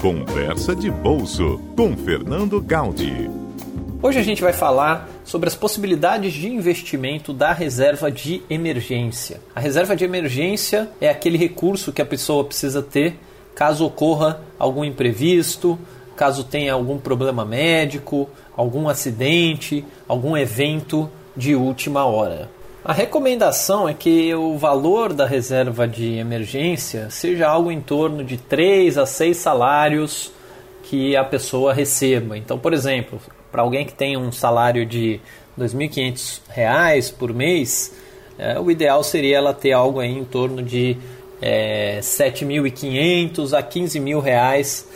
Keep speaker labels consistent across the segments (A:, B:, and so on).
A: Conversa de Bolso com Fernando Gaudi.
B: Hoje a gente vai falar sobre as possibilidades de investimento da reserva de emergência. A reserva de emergência é aquele recurso que a pessoa precisa ter caso ocorra algum imprevisto, caso tenha algum problema médico, algum acidente, algum evento de última hora. A recomendação é que o valor da reserva de emergência seja algo em torno de 3 a 6 salários que a pessoa receba. Então, por exemplo, para alguém que tem um salário de R$ 2.500 por mês, é, o ideal seria ela ter algo aí em torno de é, 7.500 a 15 mil reais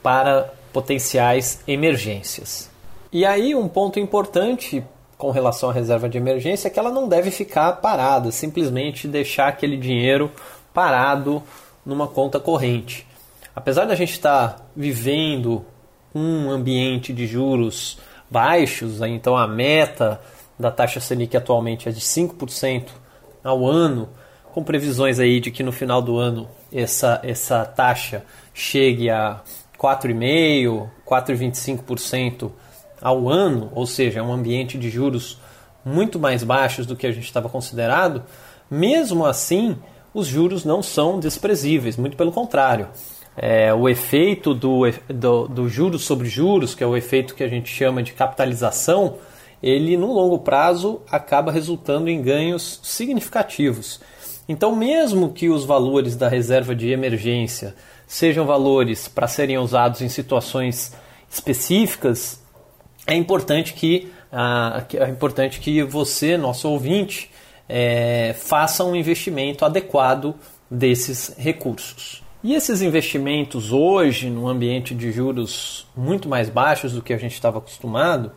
B: para potenciais emergências. E aí um ponto importante com relação à reserva de emergência é que ela não deve ficar parada, simplesmente deixar aquele dinheiro parado numa conta corrente. Apesar da gente estar vivendo um ambiente de juros baixos, então a meta da taxa Selic atualmente é de 5% ao ano, com previsões aí de que no final do ano essa, essa taxa chegue a 4,5%, 4,25% ao ano, ou seja, é um ambiente de juros muito mais baixos do que a gente estava considerado, mesmo assim os juros não são desprezíveis, muito pelo contrário. É, o efeito do, do, do juros sobre juros, que é o efeito que a gente chama de capitalização, ele no longo prazo acaba resultando em ganhos significativos. Então, mesmo que os valores da reserva de emergência sejam valores para serem usados em situações específicas, é importante que, ah, é importante que você, nosso ouvinte, é, faça um investimento adequado desses recursos. E esses investimentos hoje, num ambiente de juros muito mais baixos do que a gente estava acostumado,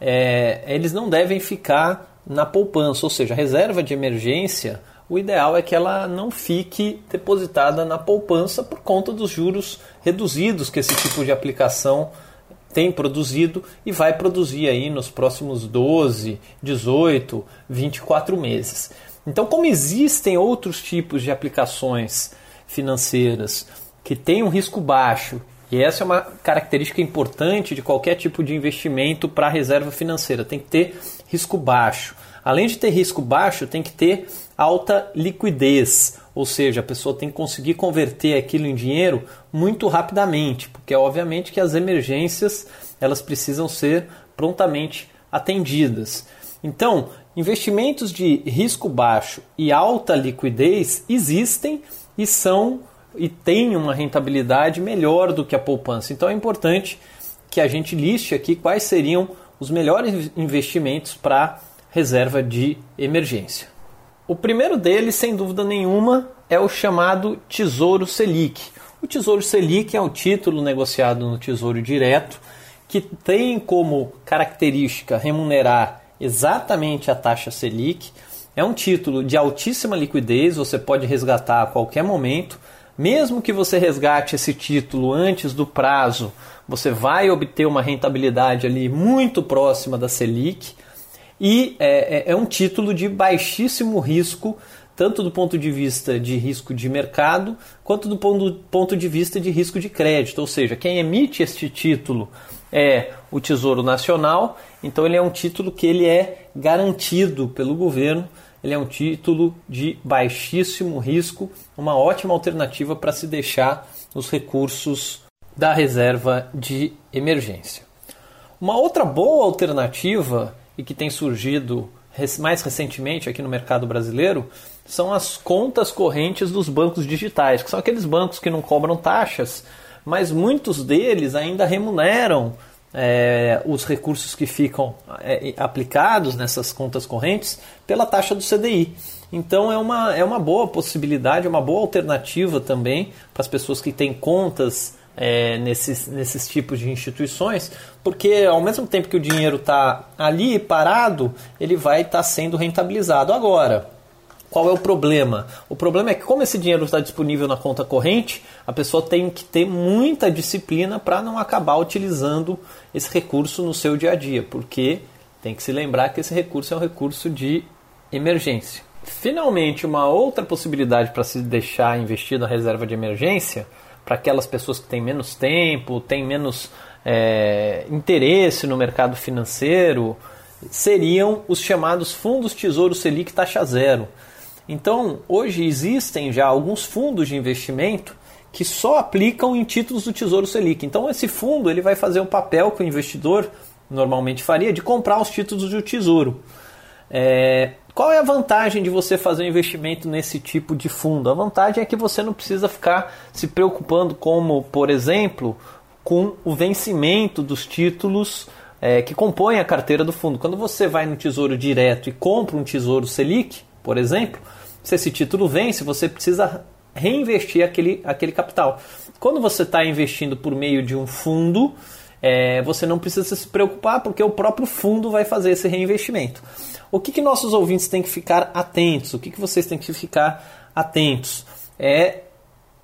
B: é, eles não devem ficar na poupança, ou seja, a reserva de emergência, o ideal é que ela não fique depositada na poupança por conta dos juros reduzidos que esse tipo de aplicação tem produzido e vai produzir aí nos próximos 12, 18, 24 meses. Então, como existem outros tipos de aplicações financeiras que têm um risco baixo, e essa é uma característica importante de qualquer tipo de investimento para a reserva financeira, tem que ter risco baixo. Além de ter risco baixo, tem que ter alta liquidez, ou seja, a pessoa tem que conseguir converter aquilo em dinheiro muito rapidamente, porque obviamente que as emergências elas precisam ser prontamente atendidas. Então, investimentos de risco baixo e alta liquidez existem e são e têm uma rentabilidade melhor do que a poupança. Então é importante que a gente liste aqui quais seriam os melhores investimentos para reserva de emergência. O primeiro deles, sem dúvida nenhuma, é o chamado Tesouro Selic. O Tesouro Selic é o título negociado no Tesouro Direto que tem como característica remunerar exatamente a taxa Selic. É um título de altíssima liquidez, você pode resgatar a qualquer momento. Mesmo que você resgate esse título antes do prazo, você vai obter uma rentabilidade ali muito próxima da Selic e é, é, é um título de baixíssimo risco, tanto do ponto de vista de risco de mercado, quanto do ponto, de vista de risco de crédito. Ou seja, quem emite este título é o Tesouro Nacional, então ele é um título que ele é garantido pelo governo, ele é um título de baixíssimo risco, uma ótima alternativa para se deixar os recursos da reserva de emergência. Uma outra boa alternativa e que tem surgido mais recentemente aqui no mercado brasileiro são as contas correntes dos bancos digitais, que são aqueles bancos que não cobram taxas, mas muitos deles ainda remuneram é, os recursos que ficam é, aplicados nessas contas correntes pela taxa do CDI. Então é uma, é uma boa possibilidade, uma boa alternativa também para as pessoas que têm contas é, nesses, nesses tipos de instituições, porque ao mesmo tempo que o dinheiro está ali parado, ele vai estar tá sendo rentabilizado. Agora, qual é o problema? O problema é que, como esse dinheiro está disponível na conta corrente, a pessoa tem que ter muita disciplina para não acabar utilizando esse recurso no seu dia a dia, porque tem que se lembrar que esse recurso é um recurso de emergência. Finalmente, uma outra possibilidade para se deixar investido na reserva de emergência para aquelas pessoas que têm menos tempo, têm menos é, interesse no mercado financeiro, seriam os chamados fundos Tesouro Selic taxa zero. Então, hoje existem já alguns fundos de investimento que só aplicam em títulos do Tesouro Selic. Então, esse fundo ele vai fazer o papel que o investidor normalmente faria de comprar os títulos do Tesouro. É, qual é a vantagem de você fazer um investimento nesse tipo de fundo? A vantagem é que você não precisa ficar se preocupando, como, por exemplo, com o vencimento dos títulos é, que compõem a carteira do fundo. Quando você vai no Tesouro Direto e compra um Tesouro Selic, por exemplo, se esse título vence, você precisa reinvestir aquele, aquele capital. Quando você está investindo por meio de um fundo, é, você não precisa se preocupar porque o próprio fundo vai fazer esse reinvestimento. O que, que nossos ouvintes têm que ficar atentos? O que, que vocês têm que ficar atentos? É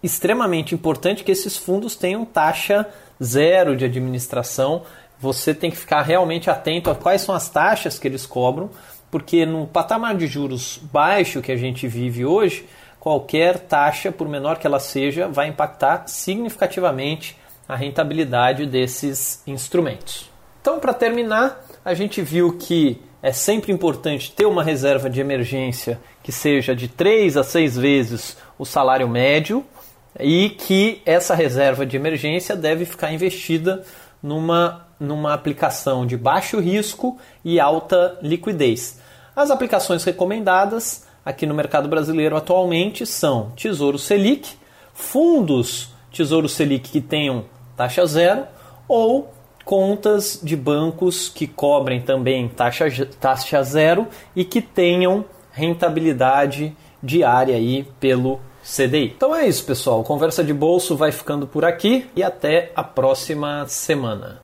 B: extremamente importante que esses fundos tenham taxa zero de administração. Você tem que ficar realmente atento a quais são as taxas que eles cobram, porque no patamar de juros baixo que a gente vive hoje, qualquer taxa, por menor que ela seja, vai impactar significativamente a rentabilidade desses instrumentos. Então, para terminar, a gente viu que é sempre importante ter uma reserva de emergência que seja de 3 a 6 vezes o salário médio e que essa reserva de emergência deve ficar investida numa, numa aplicação de baixo risco e alta liquidez. As aplicações recomendadas aqui no mercado brasileiro atualmente são Tesouro Selic, fundos Tesouro Selic que tenham taxa zero ou contas de bancos que cobrem também taxa, taxa zero e que tenham rentabilidade diária aí pelo CDI. Então é isso, pessoal. Conversa de bolso vai ficando por aqui e até a próxima semana.